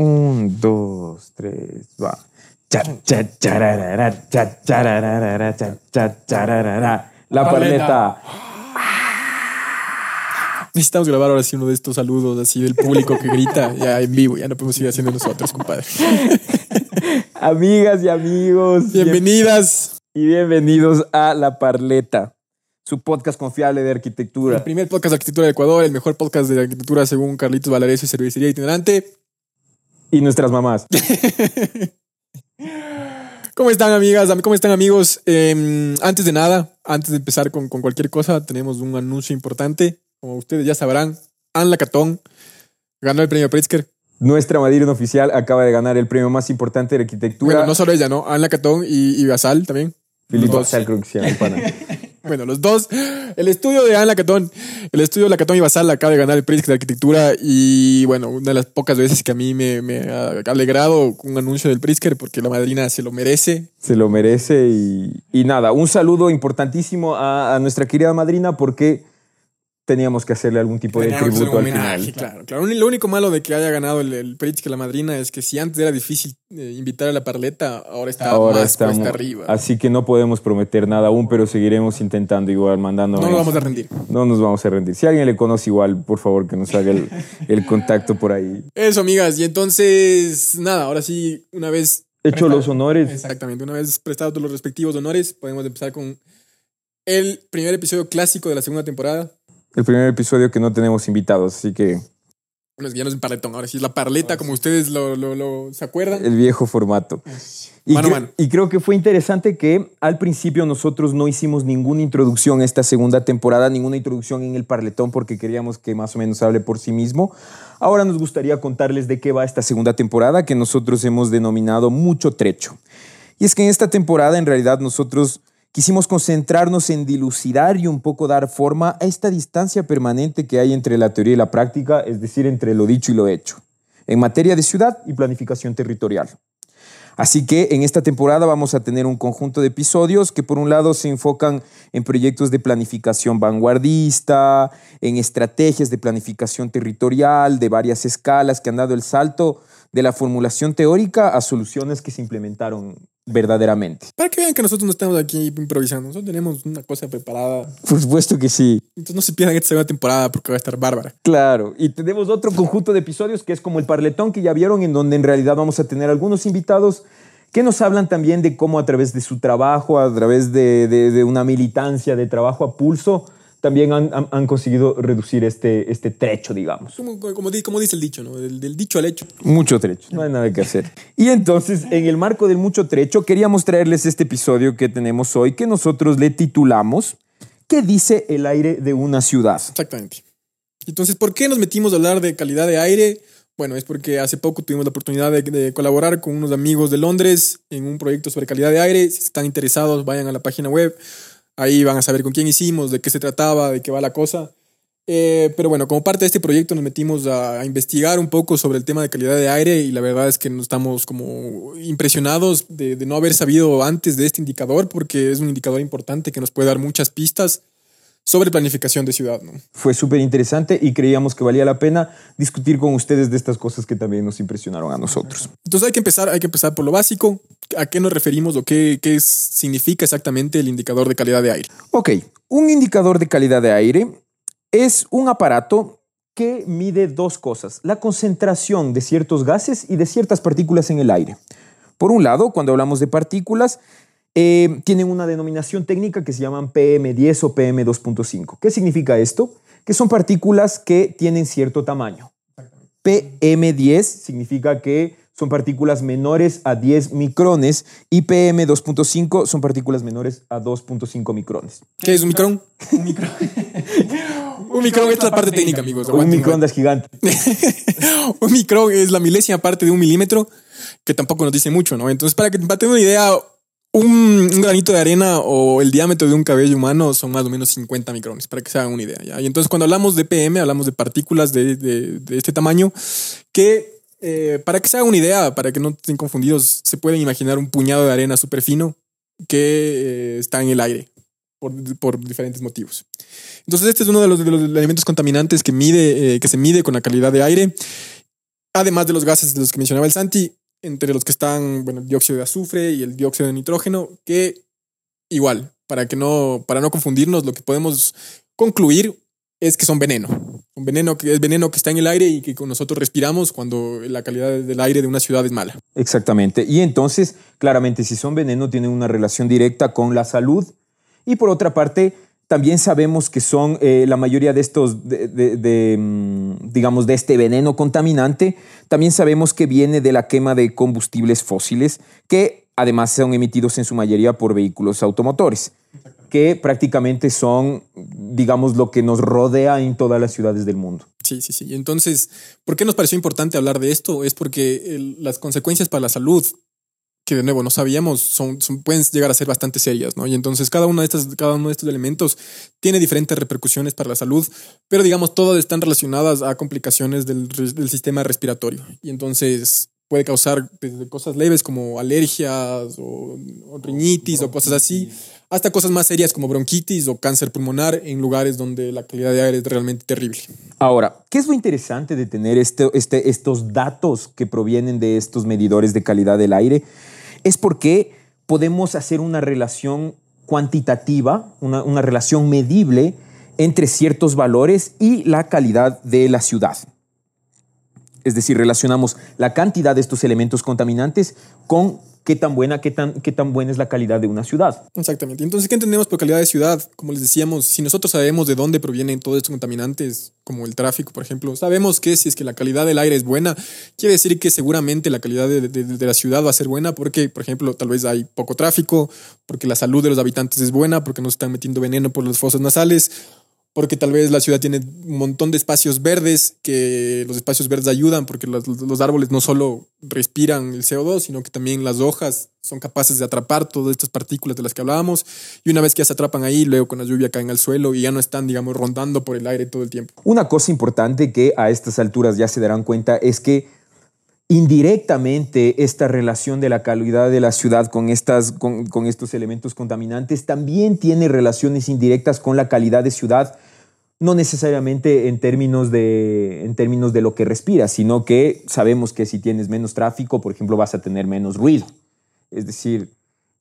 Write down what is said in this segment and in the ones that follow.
Un, dos, tres, va. Cha, cha, chararara, cha, chararara, cha, cha, chararara. La parleta. Necesitamos grabar ahora sí uno de estos saludos así del público que grita ya en vivo. Ya no podemos seguir haciendo nosotros, compadre. Amigas y amigos. Bienvenidas. Y bienvenidos a La Parleta, su podcast confiable de arquitectura. El primer podcast de arquitectura de Ecuador, el mejor podcast de arquitectura según Carlitos Valareso y Cervecería Itinerante. Y nuestras mamás. ¿Cómo están, amigas? ¿Cómo están, amigos? Eh, antes de nada, antes de empezar con, con, cualquier cosa, tenemos un anuncio importante. Como ustedes ya sabrán, Anne Lacatón ganó el premio Pritzker. Nuestra madrina oficial acaba de ganar el premio más importante de arquitectura. Bueno, no solo ella, ¿no? Anne Lacatón y, y Basal también. Filipe Basal, creo que se llama el pana. Bueno, los dos. El estudio de Anne Lacatón, el estudio de Lacatón y Basal acaba de ganar el Pritzker de arquitectura y bueno, una de las pocas veces que a mí me, ha alegrado un anuncio del Pritzker porque la madrina se lo merece. Se lo merece y, y nada, un saludo importantísimo a nuestra querida madrina porque teníamos que hacerle algún tipo de tributo al homenaje, final. Claro, claro. Lo único malo de que haya ganado el, el Pritzker la madrina es que si antes era difícil eh, invitar a la parleta, ahora está Ahora más estamos, cuesta arriba. así que no podemos prometer nada aún, pero seguiremos intentando igual, mandando. No nos vamos a rendir. No nos vamos a rendir. Si alguien le conoce igual, por favor, que nos haga el, el contacto por ahí. Eso, amigas. Y entonces, nada, ahora sí, una vez Hecho los honores. Exactamente. Una vez prestados los respectivos honores, podemos empezar con el primer episodio clásico de la segunda temporada. El primer episodio que no tenemos invitados, así que Bueno, ya no es un parletón, ahora sí es la parleta, como ustedes lo, lo- lo- se acuerdan. el viejo formato. Y, Mano a cre- mano. y creo que fue interesante que al principio nosotros no hicimos ninguna introducción a esta segunda temporada, ninguna introducción en el Parletón porque queríamos que más o menos hable por sí mismo. Ahora nos gustaría contarles de qué va esta segunda temporada que nosotros hemos denominado Mucho Trecho. Y es que en esta temporada en realidad nosotros quisimos concentrarnos en dilucidar y un poco dar forma a esta distancia permanente que hay entre la teoría y la práctica, es decir, entre lo dicho y lo hecho, en materia de ciudad y planificación territorial. Así que en esta temporada vamos a tener un conjunto de episodios que por un lado se enfocan en proyectos de planificación vanguardista, en estrategias de planificación territorial de varias escalas que han dado el salto de la formulación teórica a soluciones que se implementaron verdaderamente. Para que vean que nosotros no estamos aquí improvisando, nosotros tenemos una cosa preparada. Por supuesto que sí. Entonces no se pierdan esta segunda temporada porque va a estar bárbara. Claro, y tenemos otro conjunto de episodios que es como el parletón que ya vieron, en donde en realidad vamos a tener algunos invitados que nos hablan también de cómo a través de su trabajo, a través de, de- de una militancia de trabajo a pulso, también han, han- han conseguido reducir este, este trecho, digamos. Como, como, como dice el dicho, ¿no? Del, del dicho al hecho. Mucho trecho, no hay nada que hacer. Y entonces, en el marco del mucho trecho, queríamos traerles este episodio que tenemos hoy, que nosotros le titulamos ¿Qué dice el aire de una ciudad? Exactamente. Entonces, ¿por qué nos metimos a hablar de calidad de aire? Bueno, es porque hace poco tuvimos la oportunidad de, de colaborar con unos amigos de Londres en un proyecto sobre calidad de aire. Si están interesados, vayan a la página web. Ahí van a saber con quién hicimos, de qué se trataba, de qué va la cosa. Eh, pero bueno, como parte de este proyecto nos metimos a, investigar un poco sobre el tema de calidad de aire y la verdad es que nos estamos como impresionados de no haber sabido antes de este indicador porque es un indicador importante que nos puede dar muchas pistas sobre planificación de ciudad, ¿no? Fue súper interesante y creíamos que valía la pena discutir con ustedes de estas cosas que también nos impresionaron a nosotros. Entonces hay que empezar, hay que empezar por lo básico. ¿A qué nos referimos o qué, qué significa exactamente el indicador de calidad de aire? Ok, un indicador de calidad de aire es un aparato que mide dos cosas, la concentración de ciertos gases y de ciertas partículas en el aire. Por un lado, cuando hablamos de partículas, eh, tienen una denominación técnica que se llaman PM10 o PM2.5. ¿Qué significa esto? Que son partículas que tienen cierto tamaño. PM10 significa que son partículas menores a 10 micrones y PM2.5 son partículas menores a 2.5 micrones. ¿Qué es un micrón? Un micrón. un micrón es la parte técnica, amigos. Un Aguanten, microondas gigante. un micrón es la milésima parte de un milímetro, que tampoco nos dice mucho, ¿no? Entonces, para que para tener una idea, un, granito de arena o el diámetro de un cabello humano son más o menos 50 micrones, para que se hagan una idea. Y entonces, cuando hablamos de PM, hablamos de partículas de, de- este tamaño que, eh, para que se hagan una idea, para que no estén confundidos, se pueden imaginar un puñado de arena súper fino que eh, está en el aire por, por diferentes motivos. Entonces, este es uno de los, de los elementos contaminantes que, mide, eh, que se mide con la calidad de aire Además de los gases de los que mencionaba el Santi, entre los que están, bueno, el dióxido de azufre y el dióxido de nitrógeno, que igual, para que no, para no confundirnos, lo que podemos concluir es que son veneno. Un veneno que es veneno que está en el aire y que nosotros respiramos cuando la calidad del aire de una ciudad es mala. Exactamente. Y entonces, claramente, si son veneno, tienen una relación directa con la salud. Y por otra parte, también sabemos que son eh, la mayoría de estos, mm, digamos, de este veneno contaminante, también sabemos que viene de la quema de combustibles fósiles, que además son emitidos en su mayoría por vehículos automotores que prácticamente son, digamos, lo que nos rodea en todas las ciudades del mundo. Sí, sí, sí. Entonces, ¿por qué nos pareció importante hablar de esto? Es porque las consecuencias para la salud, que de nuevo no sabíamos, son, pueden llegar a ser bastante serias, ¿no? Y entonces cada uno, de estas, cada uno de estos elementos tiene diferentes repercusiones para la salud, pero digamos, todas están relacionadas a complicaciones del, del sistema respiratorio. Y entonces, puede causar desde cosas leves como alergias o, riñitis o cosas así, hasta cosas más serias como bronquitis o cáncer pulmonar en lugares donde la calidad de aire es realmente terrible. Ahora, ¿qué es lo interesante de tener este, este, estos datos que provienen de estos medidores de calidad del aire? Es porque podemos hacer una relación cuantitativa, una, una relación medible entre ciertos valores y la calidad de la ciudad. Es decir, relacionamos la cantidad de estos elementos contaminantes con qué tan buena, qué tan, qué tan buena es la calidad de una ciudad. Exactamente. Entonces, ¿qué entendemos por calidad de ciudad? Como les decíamos, si nosotros sabemos de dónde provienen todos estos contaminantes, como el tráfico, por ejemplo, sabemos que si es que la calidad del aire es buena, quiere decir que seguramente la calidad de, de la ciudad va a ser buena porque, por ejemplo, tal vez hay poco tráfico, porque la salud de los habitantes es buena, porque no se están metiendo veneno por los fosas nasales porque tal vez la ciudad tiene un montón de espacios verdes, que los espacios verdes ayudan, porque los, árboles no solo respiran el CO2, sino que también las hojas son capaces de atrapar todas estas partículas de las que hablábamos, y una vez que ya se atrapan ahí, luego con la lluvia caen al suelo y ya no están, digamos, rondando por el aire todo el tiempo. Una cosa importante que a estas alturas ya se darán cuenta es que indirectamente esta relación de la calidad de la ciudad con, estas, con, con, estos elementos contaminantes también tiene relaciones indirectas con la calidad de ciudad, no necesariamente en términos de, en términos de lo que respiras, sino que sabemos que si tienes menos tráfico, por ejemplo, vas a tener menos ruido. Es decir,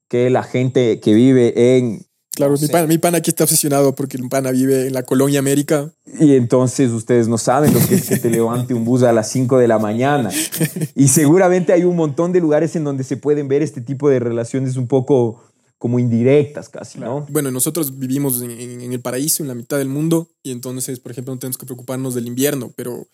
que la gente que vive en Claro, mi, pana, mi pana aquí está obsesionado porque mi pana vive en la colonia América. Y entonces ustedes no saben lo que es que te levante un bus a las 5 de la mañana. Y seguramente hay un montón de lugares en donde se pueden ver este tipo de relaciones un poco como indirectas casi, ¿no? Bueno, nosotros vivimos en, el paraíso, en la mitad del mundo, y entonces, por ejemplo, no tenemos que preocuparnos del invierno, pero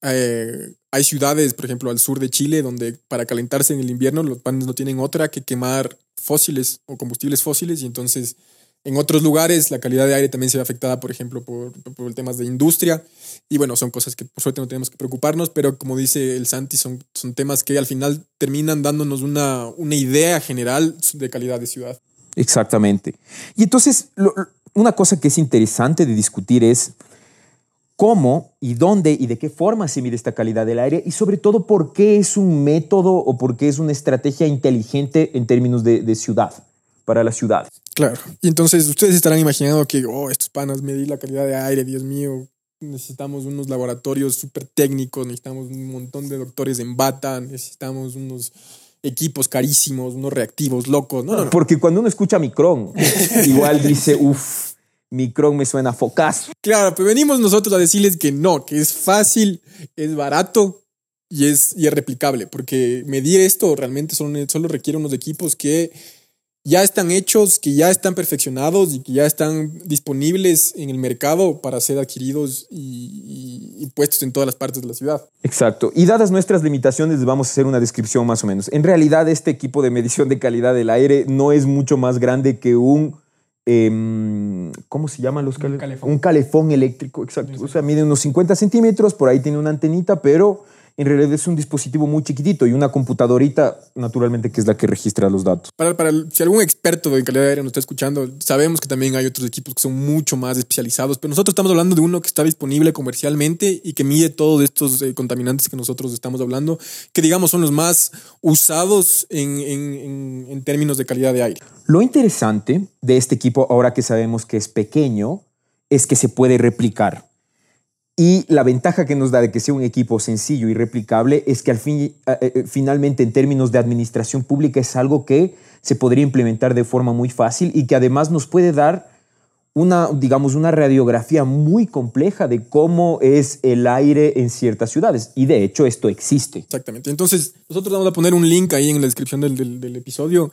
eh, hay ciudades, por ejemplo, al sur de Chile, donde para calentarse en el invierno los panes no tienen otra que quemar fósiles o combustibles fósiles, y entonces en otros lugares la calidad de aire también se ve afectada, por ejemplo, por, por temas de industria. Y bueno, son cosas que por suerte no tenemos que preocuparnos, pero como dice el Santi, son, son temas que al final terminan dándonos una, una idea general de calidad de ciudad. Exactamente. Y entonces, una cosa que es interesante de discutir es cómo y dónde y de qué forma se mide esta calidad del aire y sobre todo por qué es un método o por qué es una estrategia inteligente en términos de, de ciudad para la ciudad. Claro. Y entonces ustedes estarán imaginando que, oh, estos panas medir la calidad de aire, Dios mío, necesitamos unos laboratorios súper técnicos, necesitamos un montón de doctores en bata, necesitamos unos equipos carísimos, unos reactivos locos. No, no, Porque cuando uno escucha Micron, igual dice, uff, Micron me suena focas. Claro, pero venimos nosotros a decirles que no, que es fácil, es barato y es, y es replicable, porque medir esto realmente solo, solo requiere unos equipos que ya están hechos, que ya están perfeccionados y que ya están disponibles en el mercado para ser adquiridos y, puestos en todas las partes de la ciudad. Exacto. Y dadas nuestras limitaciones, vamos a hacer una descripción más o menos. En realidad, este equipo de medición de calidad del aire no es mucho más grande que un... Em, ¿Cómo se llaman los calefón? Un calefón eléctrico, exacto. O sea, mide unos 50 centímetros, por ahí tiene una antenita, pero en realidad es un dispositivo muy chiquitito y una computadorita, naturalmente, que es la que registra los datos. Para, para si algún experto de calidad de aire nos está escuchando, sabemos que también hay otros equipos que son mucho más especializados, pero nosotros estamos hablando de uno que está disponible comercialmente y que mide todos estos eh, contaminantes que nosotros estamos hablando, que digamos son los más usados en, en, en términos de calidad de aire. Lo interesante de este equipo, ahora que sabemos que es pequeño, es que se puede replicar Y la ventaja que nos da de que sea un equipo sencillo y replicable es que al fin, eh, eh, finalmente en términos de administración pública es algo que se podría implementar de forma muy fácil y que además nos puede dar una, digamos, una radiografía muy compleja de cómo es el aire en ciertas ciudades. Y de hecho esto existe. Exactamente. Entonces, nosotros vamos a poner un link ahí en la descripción del, del, episodio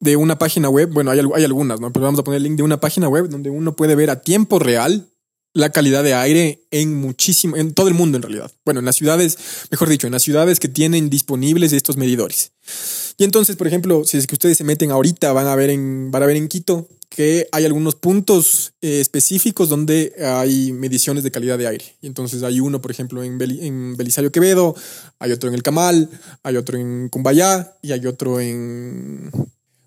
de una página web. Bueno, hay, hay algunas, ¿no? Pero vamos a poner el link de una página web donde uno puede ver a tiempo real la calidad de aire en muchísimo, en todo el mundo en realidad. Bueno, en las ciudades, mejor dicho, en las ciudades que tienen disponibles estos medidores. Y entonces, por ejemplo, si es que ustedes se meten ahorita, van a ver en, van a ver en Quito que hay algunos puntos eh, específicos donde hay mediciones de calidad de aire. Y entonces hay uno, por ejemplo, en, en Belisario Quevedo, hay otro en El Camal, hay otro en Cumbayá y hay otro en,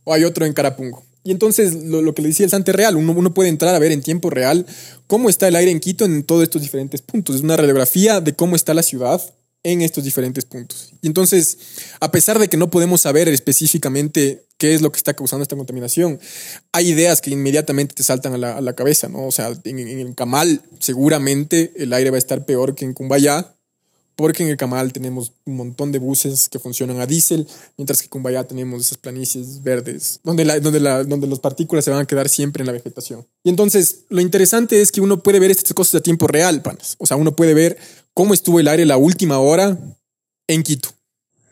o hay otro en Carapungo. Y entonces lo, que le decía el Sante Real, uno, uno, puede entrar a ver en tiempo real cómo está el aire en Quito en todos estos diferentes puntos. Es una radiografía de cómo está la ciudad en estos diferentes puntos. Y entonces, a pesar de que no podemos saber específicamente qué es lo que está causando esta contaminación, hay ideas que inmediatamente te saltan a la, cabeza, ¿no? O sea, en, en, Camal seguramente el aire va a estar peor que en Cumbayá, porque en el Camal tenemos un montón de buses que funcionan a diésel, mientras que en Cumbayá tenemos esas planicies verdes, donde, la, donde, la, donde las partículas se van a quedar siempre en la vegetación. Y entonces, lo interesante es que uno puede ver estas cosas a tiempo real, panas. O sea, uno puede ver cómo estuvo el aire la última hora en Quito.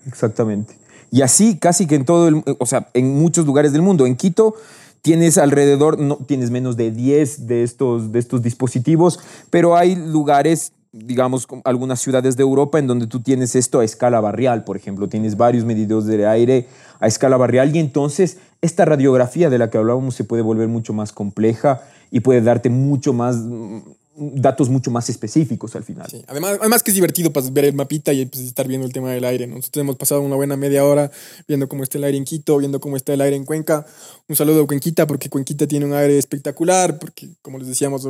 Exactamente. Y así casi que en todo el, o sea, en muchos lugares del mundo. En Quito tienes alrededor, no tienes menos de 10 de estos, de estos dispositivos, pero hay lugares digamos, algunas ciudades de Europa en donde tú tienes esto a escala barrial, por ejemplo, tienes varios medidores de aire a escala barrial y entonces esta radiografía de la que hablábamos se puede volver mucho más compleja y puede darte mucho más mm, datos mucho más específicos al final. Además, además que es divertido pues, ver el mapita y pues, estar viendo el tema del aire. Nosotros hemos pasado una buena media hora viendo cómo está el aire en Quito, viendo cómo está el aire en Cuenca. Un saludo a Cuenquita porque Cuenquita tiene un aire espectacular, porque como les decíamos,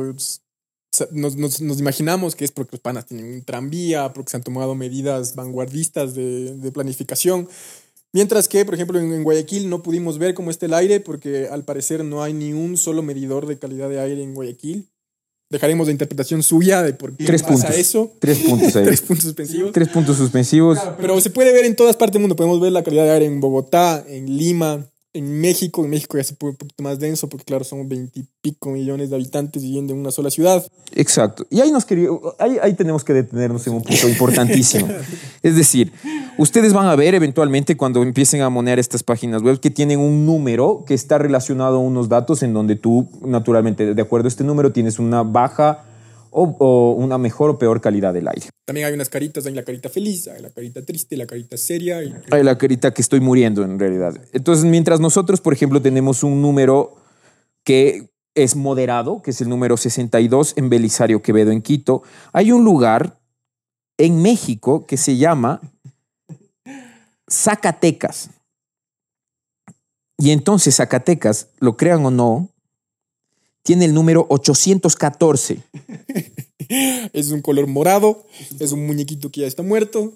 nos, nos, nos, imaginamos que es porque los panas tienen un tranvía, porque se han tomado medidas vanguardistas de, de planificación. Mientras que, por ejemplo, en, Guayaquil no pudimos ver cómo está el aire porque al parecer no hay ni un solo medidor de calidad de aire en Guayaquil. Dejaremos de interpretación suya de por qué Tres pasa puntos. eso. Tres puntos ahí. Tres puntos suspensivos. Tres puntos suspensivos. Pero se puede ver en todas partes del mundo. Podemos ver la calidad de aire en Bogotá, en Lima, en México, en México ya se puede un poquito más denso porque claro, son veintipico millones de habitantes viviendo en una sola ciudad. Exacto. Y ahí, nos quería, ahí, ahí tenemos que detenernos en un punto importantísimo. es decir, ustedes van a ver eventualmente cuando empiecen a monear estas páginas web que tienen un número que está relacionado a unos datos en donde tú, naturalmente, de acuerdo a este número, tienes una baja o, o, una mejor o peor calidad del aire. También hay unas caritas, hay la carita feliz, hay la carita triste, la carita seria. Y... Hay la carita que estoy muriendo en realidad. Entonces, mientras nosotros, por ejemplo, tenemos un número que es moderado, que es el número 62 en Belisario Quevedo, en Quito, hay un lugar en México que se llama Zacatecas. Y entonces Zacatecas, lo crean o no, tiene el número 814. es un color morado, es un muñequito que ya está muerto.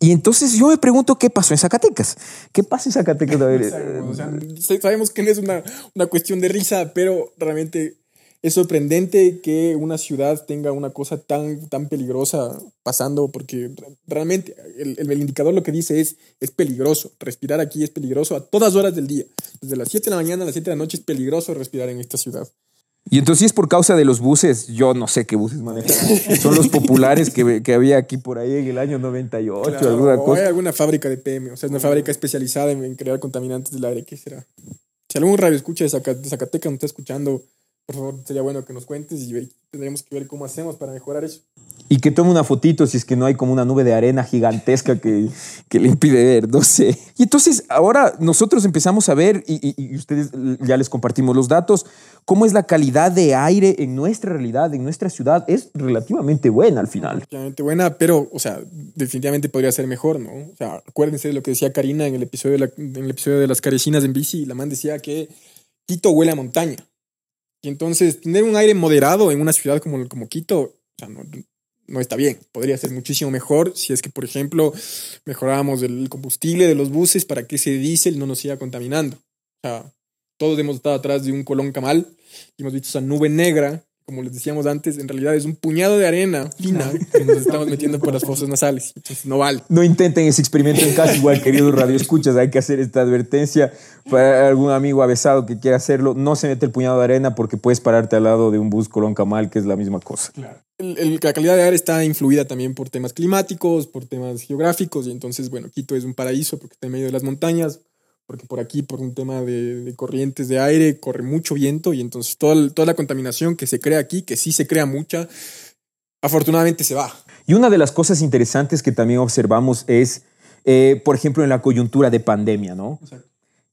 Y entonces yo me pregunto qué pasó en Zacatecas. ¿Qué pasa en Zacatecas? o sea, sabemos que no es una, una cuestión de risa, pero realmente es sorprendente que una ciudad tenga una cosa tan, tan peligrosa pasando, porque realmente el, el, indicador lo que dice es, es peligroso. Respirar aquí es peligroso a todas horas del día. Desde las 7 de la mañana a las 7 de la noche es peligroso respirar en esta ciudad. Y entonces, si es por causa de los buses, yo no sé qué buses manejan. Son los populares que, que, había aquí por ahí en el año 98, claro, alguna o cosa. hay alguna fábrica de PM, o sea, es una fábrica especializada en, crear contaminantes del aire. ¿Qué será? Si algún radio escucha de, Zacat de Zacatecas nos está escuchando, por favor, sería bueno que nos cuentes y tendremos que ver cómo hacemos para mejorar eso. Y que tome una fotito si es que no hay como una nube de arena gigantesca que, que le impide ver, no sé. Y entonces ahora nosotros empezamos a ver, y, y, y, ustedes ya les compartimos los datos, cómo es la calidad de aire en nuestra realidad, en nuestra ciudad. Es relativamente buena al final. Relativamente buena, pero, o sea, definitivamente podría ser mejor, ¿no? O sea, acuérdense de lo que decía Karina en el episodio de, la, en el episodio de las carecinas en bici. La man decía que Quito huele a montaña. Y entonces, tener un aire moderado en una ciudad como, como Quito, no, no está bien. Podría ser muchísimo mejor si es que, por ejemplo, mejorábamos el combustible de los buses para que ese diésel no nos siga contaminando. O sea, todos hemos estado atrás de un colón camal y hemos visto esa nube negra como les decíamos antes, en realidad es un puñado de arena fina que nos estamos metiendo por las fosas nasales. Entonces no vale. No intenten ese experimento en casa, igual, queridos radioescuchas. Hay que hacer esta advertencia para algún amigo avesado que quiera hacerlo. No se mete el puñado de arena porque puedes pararte al lado de un bus Colón Camal, que es la misma cosa. Claro. la calidad de aire está influida también por temas climáticos, por temas geográficos, y entonces, bueno, Quito es un paraíso porque está en medio de las montañas, porque por aquí, por un tema de, corrientes de aire, corre mucho viento y entonces toda, toda la contaminación que se crea aquí, que sí se crea mucha, afortunadamente se va. Y una de las cosas interesantes que también observamos es, eh, por ejemplo, en la coyuntura de pandemia, ¿no?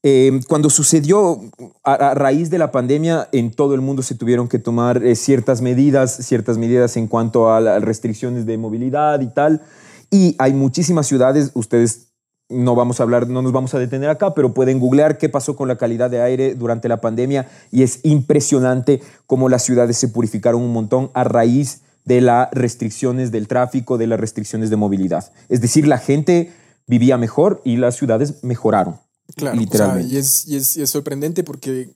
Eh, cuando sucedió a, raíz de la pandemia, en todo el mundo se tuvieron que tomar eh, ciertas medidas, ciertas medidas en cuanto a las restricciones de movilidad y tal. Y hay muchísimas ciudades, ustedes no vamos a hablar, no nos vamos a detener acá, pero pueden googlear qué pasó con la calidad de aire durante la pandemia y es impresionante cómo las ciudades se purificaron un montón a raíz de las restricciones del tráfico, de las restricciones de movilidad. Es decir, la gente vivía mejor y las ciudades mejoraron. Claro, literalmente. y, es, sorprendente porque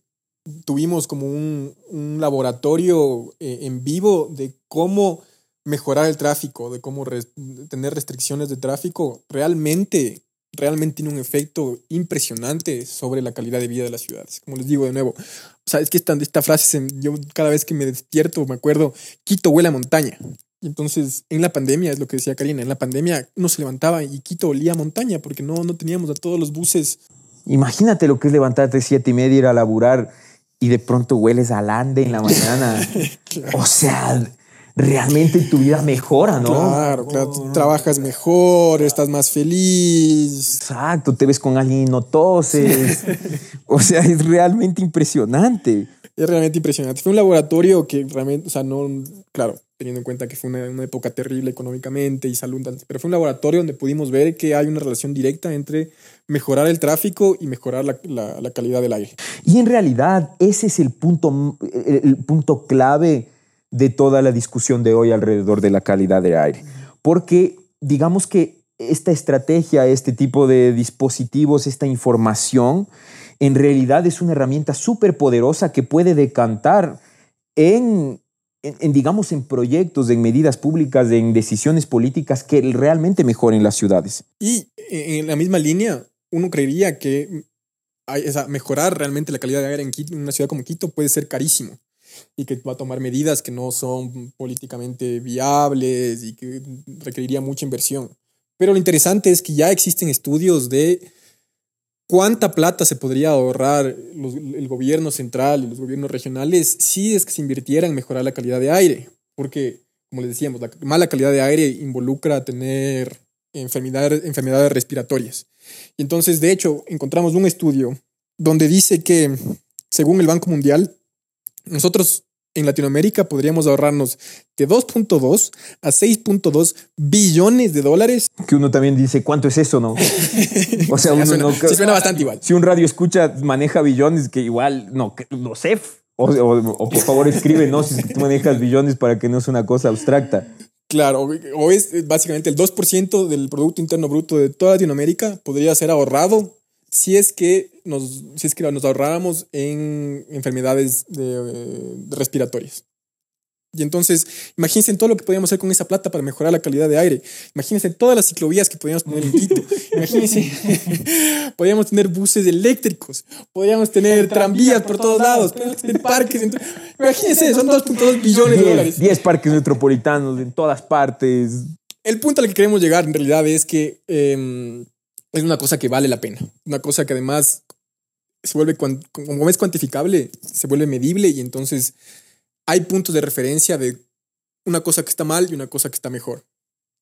tuvimos como un, laboratorio eh, en vivo de cómo mejorar el tráfico, de cómo tener restricciones de tráfico realmente realmente tiene un efecto impresionante sobre la calidad de vida de las ciudades. Como les digo de nuevo, o sea, es que esta, esta frase, yo cada vez que me despierto me acuerdo, Quito huele a montaña. Y entonces, en la pandemia, es lo que decía Karina, en la pandemia uno se levantaba y Quito olía a montaña porque no, no teníamos a todos los buses. Imagínate lo que es levantarte a siete y media, ir a laburar y de pronto hueles al ande en la mañana. O sea, realmente tu vida mejora, ¿no? Claro, claro. Trabajas mejor, estás más feliz. Exacto, te ves con alguien y no toses. o sea, es realmente impresionante. Es realmente impresionante. Fue un laboratorio que realmente, o sea, no, claro, teniendo en cuenta que fue una, época terrible económicamente y salud, pero fue un laboratorio donde pudimos ver que hay una relación directa entre mejorar el tráfico y mejorar la, la calidad del aire. Y en realidad ese es el punto, el punto clave de toda la discusión de hoy alrededor de la calidad de aire. Porque digamos que esta estrategia, este tipo de dispositivos, esta información, en realidad es una herramienta súper poderosa que puede decantar en, en, digamos, en proyectos, en medidas públicas, en decisiones políticas que realmente mejoren las ciudades. Y en la misma línea, uno creería que mejorar realmente la calidad de aire en una ciudad como Quito puede ser carísimo y que va a tomar medidas que no son políticamente viables y que requeriría mucha inversión. Pero lo interesante es que ya existen estudios de cuánta plata se podría ahorrar el gobierno central y los gobiernos regionales si es que se invirtiera en mejorar la calidad de aire. Porque, como les decíamos, la mala calidad de aire involucra tener enfermedades, enfermedades respiratorias. Y entonces, de hecho, encontramos un estudio donde dice que, según el Banco Mundial, nosotros en Latinoamérica podríamos ahorrarnos de 2.2 a 6.2 billones de dólares. Que uno también dice, ¿cuánto es eso, no? O sea, uno suena, no, suena bastante igual. Si un radio escucha, maneja billones, que igual, no, no sé. O, o, por favor escribe, ¿no? Si tú manejas billones para que no sea una cosa abstracta. Claro, o es básicamente el 2% del Producto Interno Bruto de toda Latinoamérica podría ser ahorrado si es que nos, si es que nos ahorráramos en enfermedades de, respiratorias. Y entonces, imagínense todo lo que podríamos hacer con esa plata para mejorar la calidad de aire. Imagínense todas las ciclovías que podríamos poner en Quito. Imagínense, podríamos tener buses eléctricos, podríamos tener tranvías por todos lados, podríamos tener parques. Imagínense, son 2.2 billones de dólares. 10 parques metropolitanos en todas partes. El punto al que queremos llegar en realidad es que em, es una cosa que vale la pena. Una cosa que además se vuelve, como es cuantificable, se vuelve medible y entonces hay puntos de referencia de una cosa que está mal y una cosa que está mejor.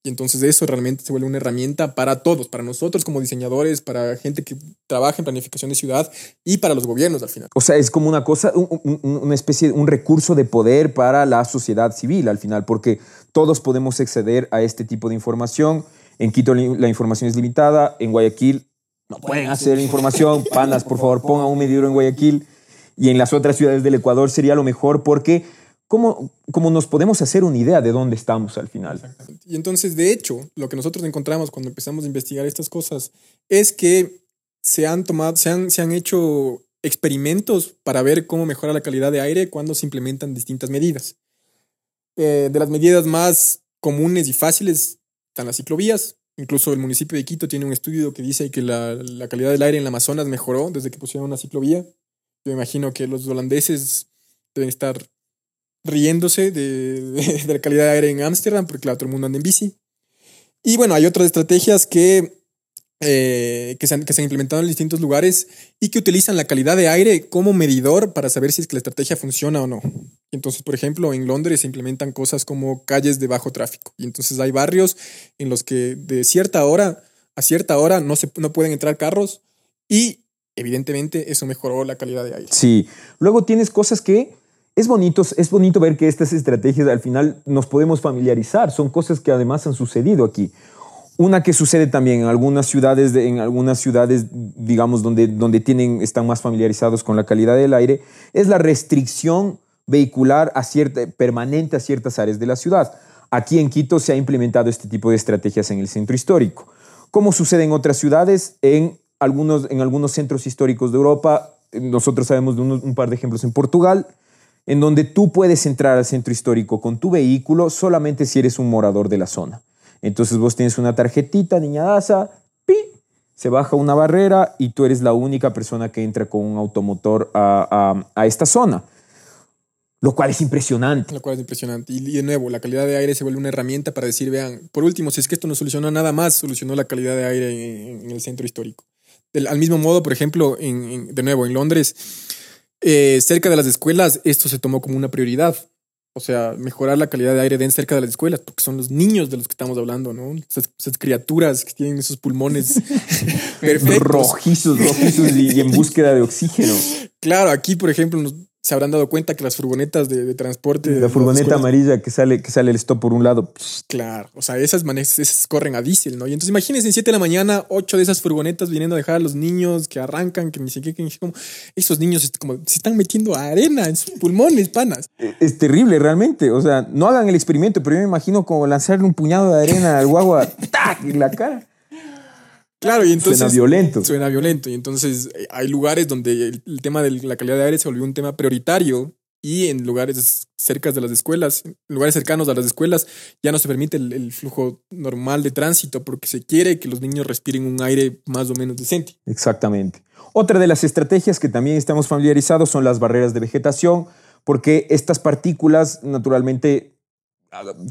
Y entonces eso realmente se vuelve una herramienta para todos, para nosotros como diseñadores, para gente que trabaja en planificación de ciudad y para los gobiernos al final. O sea, es como una cosa, una especie, un recurso de poder para la sociedad civil al final, porque todos podemos acceder a este tipo de información en Quito la información es limitada, en Guayaquil no pueden hacer información, panas, por favor, pongan un medidor en Guayaquil. Y en las otras ciudades del Ecuador sería lo mejor porque ¿cómo, cómo nos podemos hacer una idea de dónde estamos al final? Y entonces, de hecho, lo que nosotros encontramos cuando empezamos a investigar estas cosas es que se han tomado, se han, se han hecho experimentos para ver cómo mejora la calidad de aire cuando se implementan distintas medidas. Eh, de las medidas más comunes y fáciles están las ciclovías. Incluso el municipio de Quito tiene un estudio que dice que la, la calidad del aire en el Amazonas mejoró desde que pusieron una ciclovía. Yo imagino que los holandeses deben estar riéndose de la calidad de aire en Ámsterdam, porque claro, todo el mundo anda en bici. Y bueno, hay otras estrategias que eh, que, se han, que se han implementado en distintos lugares y que utilizan la calidad de aire como medidor para saber si es que la estrategia funciona o no. Entonces, por ejemplo, en Londres se implementan cosas como calles de bajo tráfico. Y entonces hay barrios en los que de cierta hora a cierta hora no, se, no pueden entrar carros y evidentemente eso mejoró la calidad de aire. Sí, luego tienes cosas que es bonito, es bonito ver que estas estrategias al final nos podemos familiarizar, son cosas que además han sucedido aquí. Una que sucede también en algunas ciudades, de, en algunas ciudades digamos, donde, donde tienen, están más familiarizados con la calidad del aire, es la restricción vehicular a cierta, permanente a ciertas áreas de la ciudad. Aquí en Quito se ha implementado este tipo de estrategias en el centro histórico. Como sucede en otras ciudades, en algunos, en algunos centros históricos de Europa, nosotros sabemos de un par de ejemplos en Portugal, en donde tú puedes entrar al centro histórico con tu vehículo solamente si eres un morador de la zona. Entonces vos tienes una tarjetita, niñadaza, pi, se baja una barrera y tú eres la única persona que entra con un automotor a, a, esta zona. Lo cual es impresionante. Lo cual es impresionante. Y, de nuevo, la calidad de aire se vuelve una herramienta para decir, vean, por último, si es que esto no solucionó nada más, solucionó la calidad de aire en, el centro histórico. Al mismo modo, por ejemplo, de nuevo, en Londres, eh, cerca de las escuelas, esto se tomó como una prioridad. O sea, mejorar la calidad de aire den cerca de las escuelas, porque son los niños de los que estamos hablando, ¿no? Esas, esas criaturas que tienen esos pulmones perfectos. Rojizos, rojizos y, y, en búsqueda de oxígeno. Claro, aquí, por ejemplo, nos, se habrán dado cuenta que las furgonetas de, de transporte. La furgoneta amarilla que sale, que sale el stop por un lado. Claro, o sea, esas, esas corren a diésel, ¿no? Y entonces imagínense en 7 de la mañana, ocho de esas furgonetas viniendo a dejar a los niños que arrancan, que ni siquiera, que como, esos niños como, se están metiendo arena en sus pulmones, panas. Es, es, terrible, realmente. O sea, no hagan el experimento, pero yo me imagino como lanzarle un puñado de arena al guagua ¡tac! en la cara. Claro, y entonces. Suena violento. Suena violento. Y entonces eh, hay lugares donde el, el, tema de la calidad de aire se volvió un tema prioritario y en lugares cerca de las escuelas, en lugares cercanos a las escuelas, ya no se permite el, el, flujo normal de tránsito porque se quiere que los niños respiren un aire más o menos decente. Exactamente. Otra de las estrategias que también estamos familiarizados son las barreras de vegetación, porque estas partículas naturalmente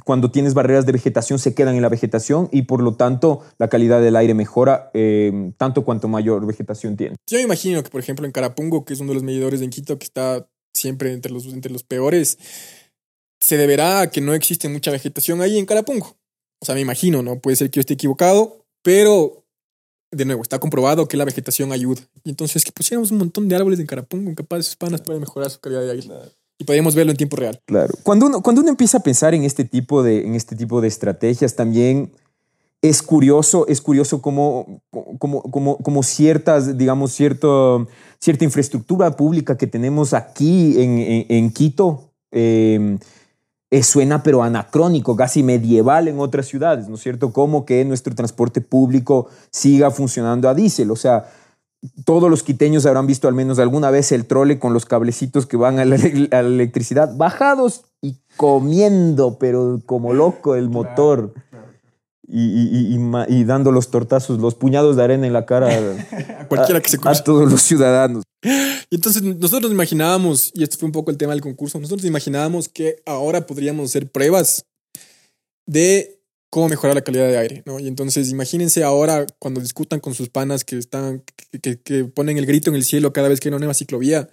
cuando tienes barreras de vegetación se quedan en la vegetación y por lo tanto la calidad del aire mejora eh, tanto cuanto mayor vegetación tiene. Yo me imagino que por ejemplo en Carapungo, que es uno de los medidores en Quito que está siempre entre los, entre los peores, se deberá a que no existe mucha vegetación ahí en Carapungo. O sea, me imagino, ¿no? Puede ser que yo esté equivocado, pero de nuevo, está comprobado que la vegetación ayuda. Y entonces que pusiéramos un montón de árboles en Carapungo, capaz esos panas pueden mejorar su calidad de aire. Y podemos verlo en tiempo real. Claro. Cuando uno, cuando uno empieza a pensar en este, tipo de, en este tipo de estrategias, también es curioso, es curioso cómo, cómo, cómo, cómo ciertas, digamos, cierto, cierta infraestructura pública que tenemos aquí en, en, Quito eh, eh, suena pero anacrónico, casi medieval en otras ciudades, ¿no es cierto? Como que nuestro transporte público siga funcionando a diésel, o sea, todos los quiteños habrán visto al menos alguna vez el trole con los cablecitos que van a la, a la electricidad bajados y comiendo, pero como loco el motor. Claro, claro. Y, y, y, y, dando los tortazos, los puñados de arena en la cara a cualquiera que se cruce. A todos los ciudadanos. Y entonces nosotros imaginábamos, y este fue un poco el tema del concurso, nosotros imaginábamos que ahora podríamos hacer pruebas de cómo mejorar la calidad de aire, ¿no? Y entonces imagínense ahora cuando discutan con sus panas que están, que, que, ponen el grito en el cielo cada vez que hay una nueva ciclovía.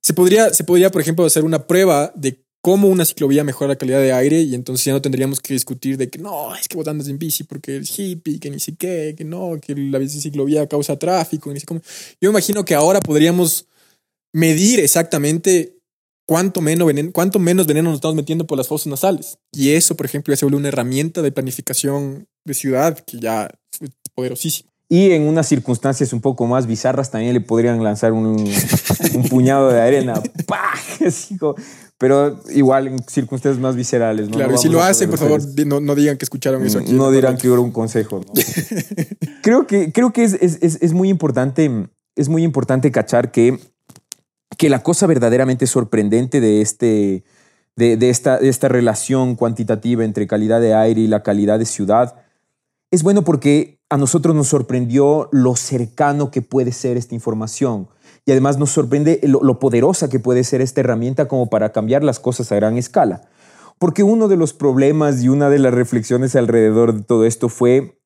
Se podría, se podría, por ejemplo, hacer una prueba de cómo una ciclovía mejora la calidad de aire y entonces ya no tendríamos que discutir de que no, es que vos andas en bici porque eres hippie, que ni sé que no, que la ciclovía causa tráfico, ni sé. Yo imagino que ahora podríamos medir exactamente cuánto menos, veneno, cuánto menos veneno nos estamos metiendo por las fosas nasales. Y eso, por ejemplo, ya se vuelve una herramienta de planificación de ciudad que ya es poderosísima. Y en unas circunstancias un poco más bizarras también le podrían lanzar un, un puñado de arena. ¡Pah! Pero igual en circunstancias más viscerales. ¿no? Claro, no y si lo hacen, por favor, no, no, digan que escucharon eso aquí. No dirán que era un consejo. creo que, creo que es, es, es, muy importante, es muy importante cachar que que la cosa verdaderamente sorprendente de este, de, esta, de esta relación cuantitativa entre calidad de aire y la calidad de ciudad, es bueno porque a nosotros nos sorprendió lo cercano que puede ser esta información y además nos sorprende lo, poderosa que puede ser esta herramienta como para cambiar las cosas a gran escala. Porque uno de los problemas y una de las reflexiones alrededor de todo esto fue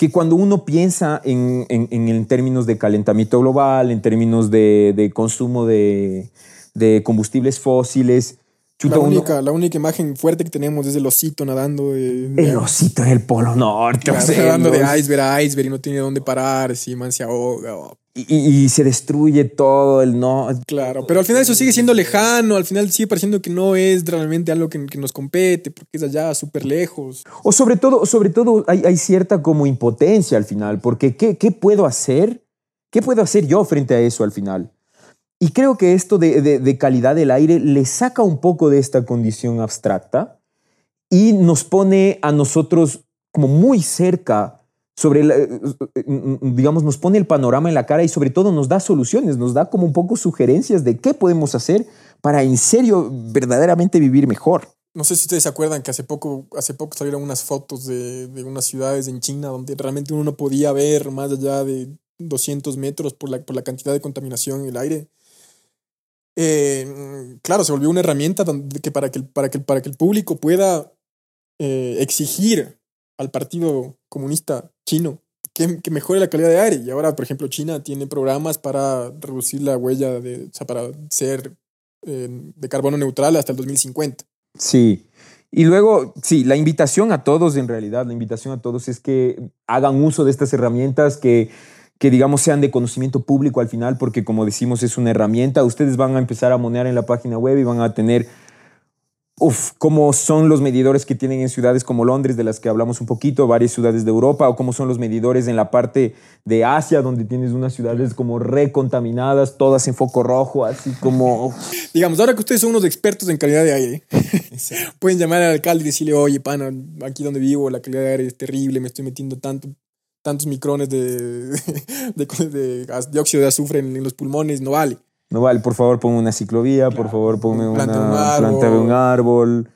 que cuando uno piensa en, en, términos de calentamiento global, en términos de, consumo de, combustibles fósiles, la única, la única imagen fuerte que tenemos es el osito nadando. el osito en el Polo Norte. nadando de iceberg a iceberg y no tiene dónde parar, si man se ahoga. Y, se destruye todo el no. Claro, pero al final eso sigue siendo lejano, al final sigue pareciendo que no es realmente algo que, nos compete, porque es allá súper lejos. O sobre todo, sobre todo hay, hay, cierta como impotencia al final, porque ¿qué, ¿qué puedo hacer? ¿Qué puedo hacer yo frente a eso al final? Y creo que esto de, de, de calidad del aire le saca un poco de esta condición abstracta y nos pone a nosotros como muy cerca sobre, eh, eh, digamos, nos pone el panorama en la cara y sobre todo nos da soluciones, nos da como un poco sugerencias de qué podemos hacer para en serio verdaderamente vivir mejor. No sé si ustedes se acuerdan que hace poco, hace poco salieron unas fotos de, de unas ciudades en China donde realmente uno no podía ver más allá de 200 metros por la, por la cantidad de contaminación en el aire. Eh, claro, se volvió una herramienta que para, que, para, que, para que el público pueda exigir al Partido Comunista chino que, que, mejore la calidad de aire. Y ahora, por ejemplo, China tiene programas para reducir la huella, de, o sea, para ser eh, de carbono neutral hasta el 2050. Sí. Y luego, sí, la invitación a todos, en realidad, la invitación a todos es que hagan uso de estas herramientas que que digamos sean de conocimiento público al final, porque como decimos es una herramienta, ustedes van a empezar a monear en la página web y van a tener uf, cómo son los medidores que tienen en ciudades como Londres, de las que hablamos un poquito, varias ciudades de Europa, o cómo son los medidores en la parte de Asia, donde tienes unas ciudades como recontaminadas, todas en foco rojo, así como... Digamos, ahora que ustedes son unos expertos en calidad de aire, pueden llamar al alcalde y decirle, oye, pana, aquí donde vivo la calidad de aire es terrible, me estoy metiendo tanto, tantos micrones de, de, dióxido de azufre en los pulmones, no vale. No vale, por favor ponme una ciclovía, por favor ponme una planta de un árbol.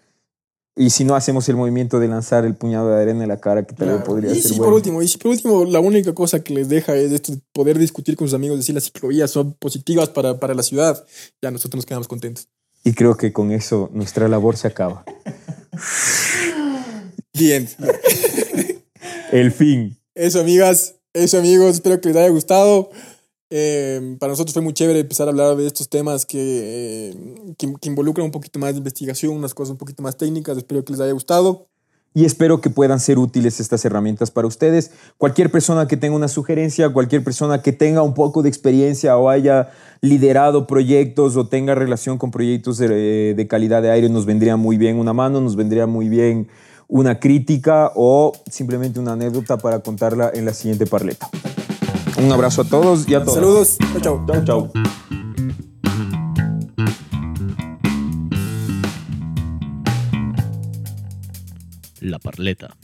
Y si no hacemos el movimiento de lanzar el puñado de arena en la cara, que tal vez podría y ser si por último, y si por último la única cosa que les deja es esto de poder discutir con sus amigos, decir las ciclovías son positivas para, para la ciudad, ya nosotros nos quedamos contentos. Y creo que con eso nuestra labor se acaba. Bien. el fin. Eso, amigas, eso, amigos, espero que les haya gustado. Eh, para nosotros fue muy chévere empezar a hablar de estos temas que, eh, que, involucran un poquito más de investigación, unas cosas un poquito más técnicas. Espero que les haya gustado. Y espero que puedan ser útiles estas herramientas para ustedes. Cualquier persona que tenga una sugerencia, cualquier persona que tenga un poco de experiencia o haya liderado proyectos o tenga relación con proyectos de, de calidad de aire, nos vendría muy bien una mano, nos vendría muy bien una crítica o simplemente una anécdota para contarla en la siguiente parleta. Un abrazo a todos y a todos. Saludos. Chao, chao. Chao, La Parleta.